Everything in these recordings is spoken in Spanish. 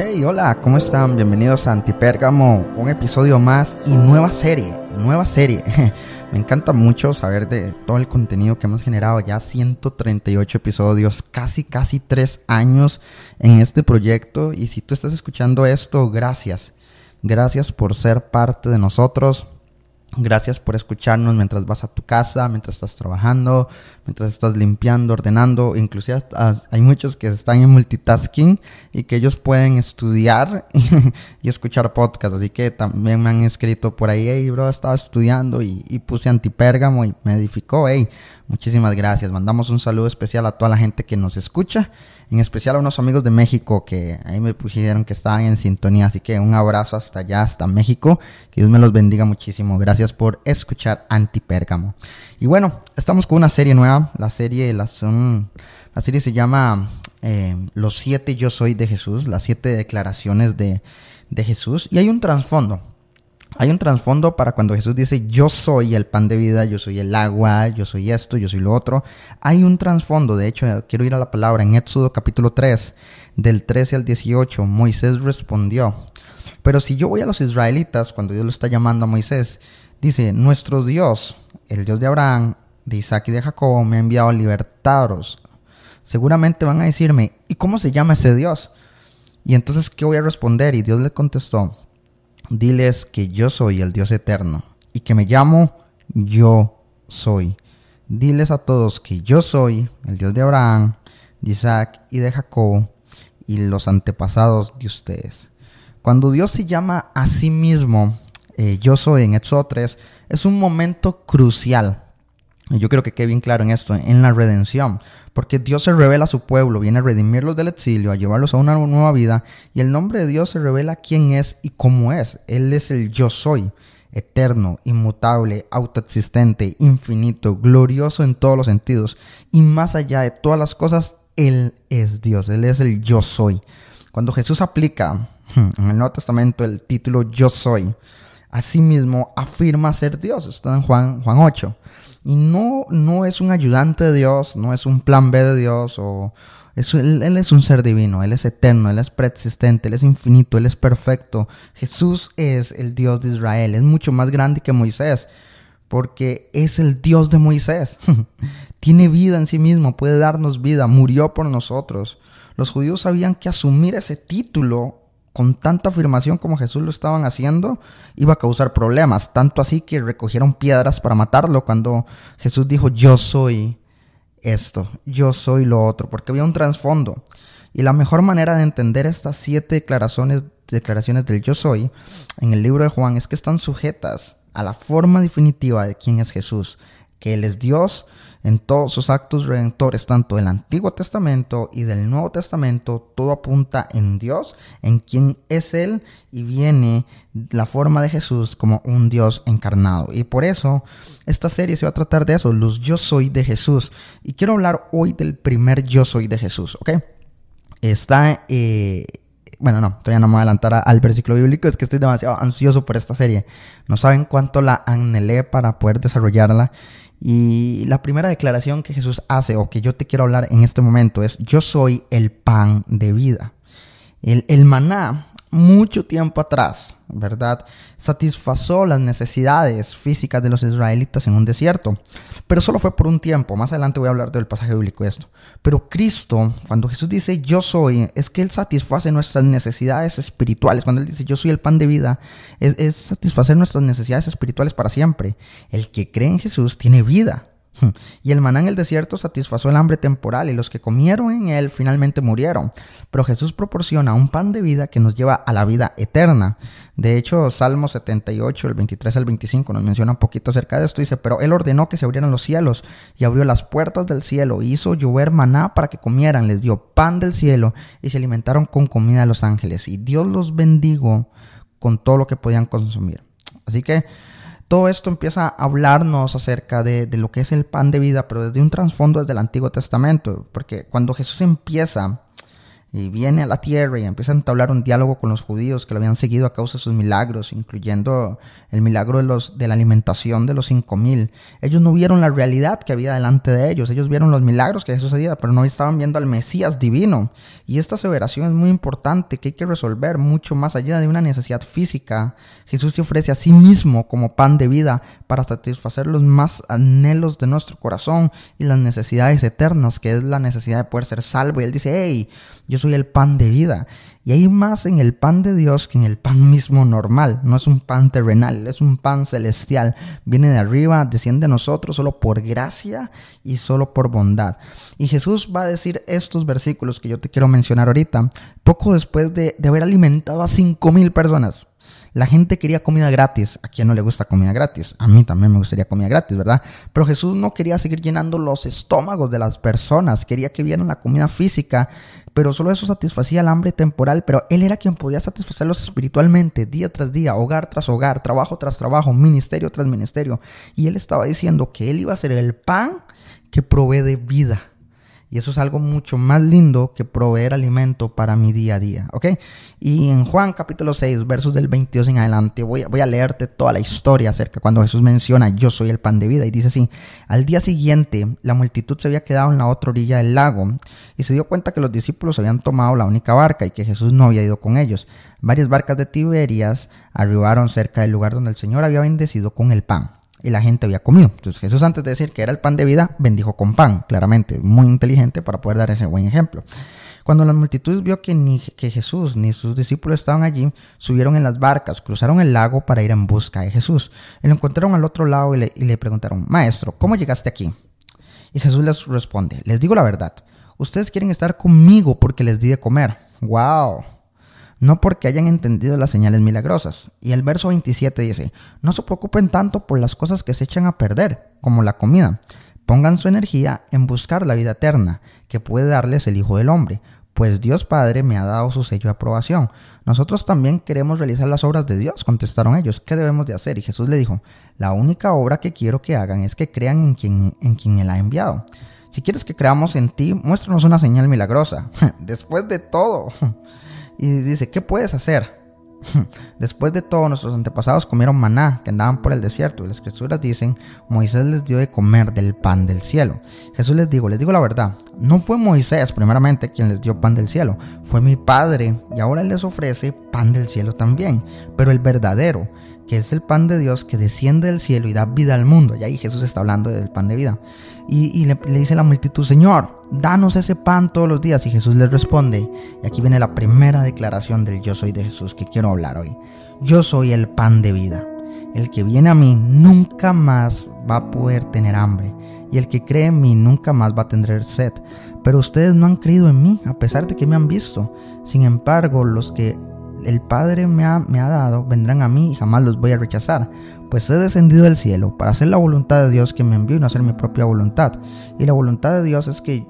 Hey, hola, ¿cómo están? Bienvenidos a Antipérgamo, un episodio más y nueva serie, nueva serie. Me encanta mucho saber de todo el contenido que hemos generado, ya 138 episodios, casi, casi 3 años en este proyecto. Y si tú estás escuchando esto, gracias. Gracias por ser parte de nosotros. Gracias por escucharnos mientras vas a tu casa, mientras estás trabajando, mientras estás limpiando, ordenando. Inclusive hay muchos que están en multitasking y que ellos pueden estudiar y escuchar podcast. Así que también me han escrito por ahí, hey bro, estaba estudiando y, y puse antipérgamo y me edificó. Hey, muchísimas gracias. Mandamos un saludo especial a toda la gente que nos escucha en especial a unos amigos de México que ahí me pusieron que estaban en sintonía. Así que un abrazo hasta allá, hasta México. Que Dios me los bendiga muchísimo. Gracias por escuchar Antipérgamo. Y bueno, estamos con una serie nueva. La serie, la, son, la serie se llama eh, Los siete yo soy de Jesús, las siete declaraciones de, de Jesús. Y hay un trasfondo. Hay un trasfondo para cuando Jesús dice, yo soy el pan de vida, yo soy el agua, yo soy esto, yo soy lo otro. Hay un trasfondo, de hecho, quiero ir a la palabra en Éxodo capítulo 3, del 13 al 18, Moisés respondió, pero si yo voy a los israelitas, cuando Dios lo está llamando a Moisés, dice, nuestro Dios, el Dios de Abraham, de Isaac y de Jacob, me ha enviado a libertaros. Seguramente van a decirme, ¿y cómo se llama ese Dios? Y entonces, ¿qué voy a responder? Y Dios le contestó, diles que yo soy el Dios eterno y que me llamo yo soy. Diles a todos que yo soy el Dios de Abraham, de Isaac y de Jacob y los antepasados de ustedes. Cuando Dios se llama a sí mismo, eh, yo soy en Éxodo 3, es un momento crucial. Y yo creo que quede bien claro en esto, en la redención. Porque Dios se revela a su pueblo, viene a redimirlos del exilio, a llevarlos a una nueva vida, y el nombre de Dios se revela quién es y cómo es. Él es el yo soy, eterno, inmutable, autoexistente, infinito, glorioso en todos los sentidos, y más allá de todas las cosas, Él es Dios, Él es el yo soy. Cuando Jesús aplica en el Nuevo Testamento el título yo soy, asimismo afirma ser Dios, está en Juan, Juan 8. Y no, no es un ayudante de Dios, no es un plan B de Dios, o él, él, es un ser divino, Él es eterno, Él es preexistente, Él es infinito, Él es perfecto. Jesús es el Dios de Israel, es mucho más grande que Moisés, porque es el Dios de Moisés. Tiene vida en sí mismo, puede darnos vida, murió por nosotros. Los judíos sabían que asumir ese título con tanta afirmación como Jesús lo estaban haciendo, iba a causar problemas. Tanto así que recogieron piedras para matarlo cuando Jesús dijo, yo soy esto, yo soy lo otro, porque había un trasfondo. Y la mejor manera de entender estas siete declaraciones, declaraciones del yo soy en el libro de Juan es que están sujetas a la forma definitiva de quién es Jesús, que Él es Dios, en todos sus actos redentores, tanto del Antiguo Testamento y del Nuevo Testamento, todo apunta en Dios, en quien es Él y viene la forma de Jesús como un Dios encarnado. Y por eso esta serie se va a tratar de eso, los yo soy de Jesús. Y quiero hablar hoy del primer yo soy de Jesús, ¿ok? Está... Eh, bueno, no, todavía no me voy a adelantar al versículo bíblico, es que estoy demasiado ansioso por esta serie. No saben cuánto la anhelé para poder desarrollarla. Y la primera declaración que Jesús hace o que yo te quiero hablar en este momento es, yo soy el pan de vida. El, maná mucho tiempo atrás, ¿verdad? Satisfazó las necesidades físicas de los israelitas en un desierto, pero solo fue por un tiempo. Más adelante voy a hablar del pasaje bíblico esto. Pero Cristo, cuando Jesús dice yo soy, es que Él satisface nuestras necesidades espirituales. Cuando Él dice yo soy el pan de vida, es satisfacer nuestras necesidades espirituales para siempre. El que cree en Jesús tiene vida. Y el maná en el desierto satisfació el hambre temporal y los que comieron en él finalmente murieron. Pero Jesús proporciona un pan de vida que nos lleva a la vida eterna. De hecho, Salmo 78, el 23 al 25, nos menciona un poquito acerca de esto. Dice, pero Él ordenó que se abrieran los cielos y abrió las puertas del cielo, hizo llover maná para que comieran, les dio pan del cielo y se alimentaron con comida de los ángeles. Y Dios los bendigo con todo lo que podían consumir. Así que todo esto empieza a hablarnos acerca de, de, lo que es el pan de vida, pero desde un trasfondo desde el Antiguo Testamento, porque cuando Jesús empieza y viene a la tierra y empieza a entablar un diálogo con los judíos que lo habían seguido a causa de sus milagros, incluyendo el milagro de, los, de la alimentación de los cinco mil. Ellos no vieron la realidad que había delante de ellos, ellos vieron los milagros que hacía, pero no estaban viendo al Mesías divino. Y esta aseveración es muy importante, que hay que resolver mucho más allá de una necesidad física. Jesús se ofrece a sí mismo como pan de vida para satisfacer los más anhelos de nuestro corazón y las necesidades eternas, que es la necesidad de poder ser salvo. Y él dice, hey, yo soy el pan de vida. Y hay más en el pan de Dios que en el pan mismo normal. No es un pan terrenal, es un pan celestial. Viene de arriba, desciende a nosotros solo por gracia y solo por bondad. Y Jesús va a decir estos versículos que yo te quiero mencionar ahorita, poco después de, de haber alimentado a cinco mil personas. La gente quería comida gratis. ¿A quién no le gusta comida gratis? A mí también me gustaría comida gratis, ¿verdad? Pero Jesús no quería seguir llenando los estómagos de las personas. Quería que vieran la comida física, pero solo eso satisfacía el hambre temporal. Pero Él era quien podía satisfacerlos espiritualmente, día tras día, hogar tras hogar, trabajo tras trabajo, ministerio tras ministerio. Y Él estaba diciendo que Él iba a ser el pan que provee de vida. Y eso es algo mucho más lindo que proveer alimento para mi día a día, ¿ok? Y en Juan capítulo 6, versos del 22 en adelante, voy a, voy a leerte toda la historia acerca cuando Jesús menciona, yo soy el pan de vida. Y dice así, al día siguiente la multitud se había quedado en la otra orilla del lago y se dio cuenta que los discípulos habían tomado la única barca y que Jesús no había ido con ellos. Varias barcas de Tiberias arribaron cerca del lugar donde el Señor había bendecido con el pan y la gente había comido. Entonces Jesús antes de decir que era el pan de vida, bendijo con pan, claramente, muy inteligente para poder dar ese buen ejemplo. Cuando la multitud vio que ni que Jesús ni sus discípulos estaban allí, subieron en las barcas, cruzaron el lago para ir en busca de Jesús. Y lo encontraron al otro lado y le, y le preguntaron, Maestro, ¿cómo llegaste aquí? Y Jesús les responde, les digo la verdad, ustedes quieren estar conmigo porque les di de comer. ¡Wow! No porque hayan entendido las señales milagrosas. Y el verso 27 dice, no se preocupen tanto por las cosas que se echan a perder, como la comida. Pongan su energía en buscar la vida eterna, que puede darles el Hijo del Hombre, pues Dios Padre me ha dado su sello de aprobación. Nosotros también queremos realizar las obras de Dios, contestaron ellos. ¿Qué debemos de hacer? Y Jesús le dijo, la única obra que quiero que hagan es que crean en quien, en quien Él ha enviado. Si quieres que creamos en ti, muéstranos una señal milagrosa. Después de todo, y dice, ¿qué puedes hacer? Después de todo, nuestros antepasados comieron maná que andaban por el desierto. Y las escrituras dicen, Moisés les dio de comer del pan del cielo. Jesús les dijo, les digo la verdad, no fue Moisés primeramente quien les dio pan del cielo, fue mi Padre y ahora les ofrece pan del cielo también. Pero el verdadero, que es el pan de Dios que desciende del cielo y da vida al mundo. Y ahí Jesús está hablando del pan de vida. Y, le, le, dice a la multitud, Señor, danos ese pan todos los días. Y Jesús les responde, y aquí viene la primera declaración del yo soy de Jesús que quiero hablar hoy. Yo soy el pan de vida. El que viene a mí nunca más va a poder tener hambre. Y el que cree en mí nunca más va a tener sed. Pero ustedes no han creído en mí, a pesar de que me han visto. Sin embargo, los que el Padre me ha, me ha dado vendrán a mí y jamás los voy a rechazar, pues he descendido del cielo para hacer la voluntad de Dios que me envió y no hacer mi propia voluntad. Y la voluntad de Dios es que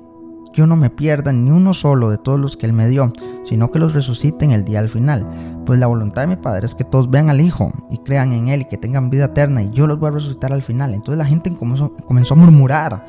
yo no me pierda ni uno solo de todos los que Él me dio, sino que los resucite en el día al final. Pues la voluntad de mi Padre es que todos vean al Hijo y crean en Él y que tengan vida eterna y yo los voy a resucitar al final. Entonces la gente comenzó, comenzó a murmurar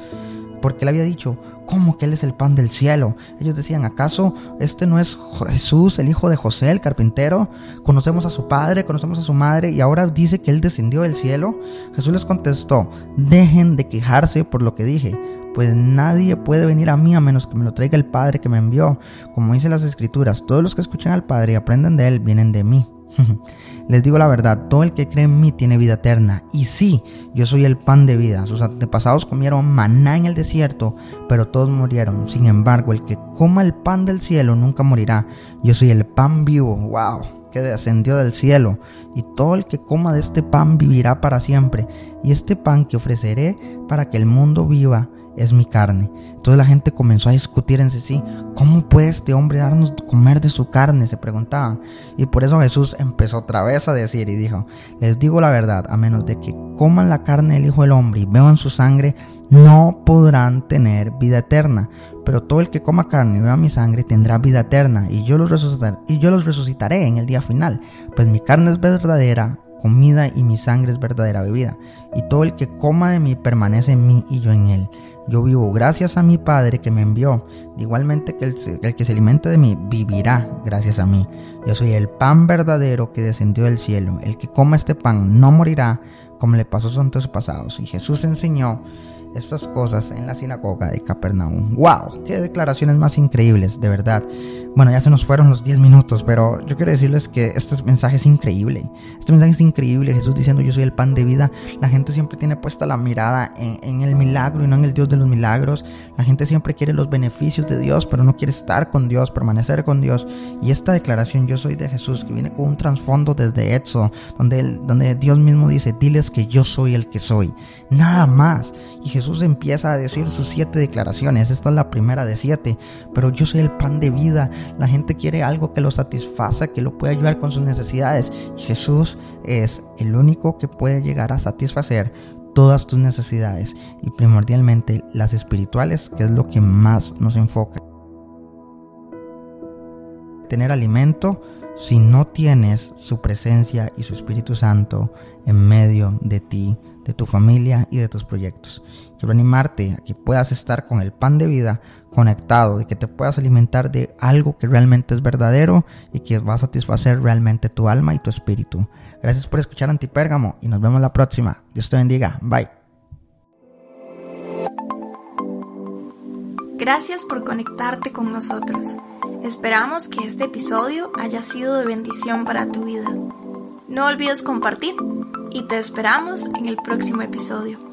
porque Él había dicho, ¿Cómo que Él es el pan del cielo? Ellos decían, ¿acaso este no es Jesús, el hijo de José, el carpintero? Conocemos a su padre, conocemos a su madre y ahora dice que Él descendió del cielo. Jesús les contestó, dejen de quejarse por lo que dije, pues nadie puede venir a mí a menos que me lo traiga el Padre que me envió. Como dice las escrituras, todos los que escuchan al Padre y aprenden de Él vienen de mí. Les digo la verdad, todo el que cree en mí tiene vida eterna. Y sí, yo soy el pan de vida. Sus antepasados comieron maná en el desierto, pero todos murieron. Sin embargo, el que coma el pan del cielo nunca morirá. Yo soy el pan vivo. ¡Wow! que descendió del cielo, y todo el que coma de este pan vivirá para siempre, y este pan que ofreceré para que el mundo viva es mi carne. Entonces la gente comenzó a discutir en sí, ¿cómo puede este hombre darnos comer de su carne? Se preguntaban. Y por eso Jesús empezó otra vez a decir y dijo, les digo la verdad, a menos de que coman la carne del Hijo del Hombre y beban su sangre, no podrán tener vida eterna. Pero todo el que coma carne y beba mi sangre tendrá vida eterna, y yo los resucitaré, y yo los resucitaré en el día final. Pues mi carne es verdadera comida y mi sangre es verdadera bebida. Y todo el que coma de mí permanece en mí y yo en él. Yo vivo gracias a mi Padre que me envió. Igualmente que el, que se alimente de mí vivirá gracias a mí. Yo soy el pan verdadero que descendió del cielo. El que coma este pan no morirá como le pasó a sus antepasados. Y Jesús enseñó estas cosas en la sinagoga de Capernaum. ¡Wow! ¡Qué declaraciones más increíbles, de verdad! Bueno, ya se nos fueron los 10 minutos, pero yo quiero decirles que este mensaje es increíble. Este mensaje es increíble. Jesús diciendo yo soy el pan de vida. La gente siempre tiene puesta la mirada en, el milagro y no en el Dios de los milagros. La gente siempre quiere los beneficios de Dios, pero no quiere estar con Dios, permanecer con Dios. Y esta declaración yo soy de Jesús, que viene con un trasfondo desde Éxodo, donde, donde Dios mismo dice, diles que yo soy el que soy. Nada más. Y Jesús empieza a decir sus siete declaraciones. Esta es la primera de siete. Pero yo soy el pan de vida. La gente quiere algo que lo satisfaza, que lo pueda ayudar con sus necesidades. Jesús es el único que puede llegar a satisfacer todas tus necesidades y primordialmente las espirituales, que es lo que más nos enfoca. Tener alimento si no tienes su presencia y su Espíritu Santo en medio de ti de tu familia y de tus proyectos. Quiero animarte a que puedas estar con el pan de vida conectado, de que te puedas alimentar de algo que realmente es verdadero y que va a satisfacer realmente tu alma y tu espíritu. Gracias por escuchar Antipérgamo y nos vemos la próxima. Dios te bendiga. Bye. Gracias por conectarte con nosotros. Esperamos que este episodio haya sido de bendición para tu vida. No olvides compartir y te esperamos en el próximo episodio.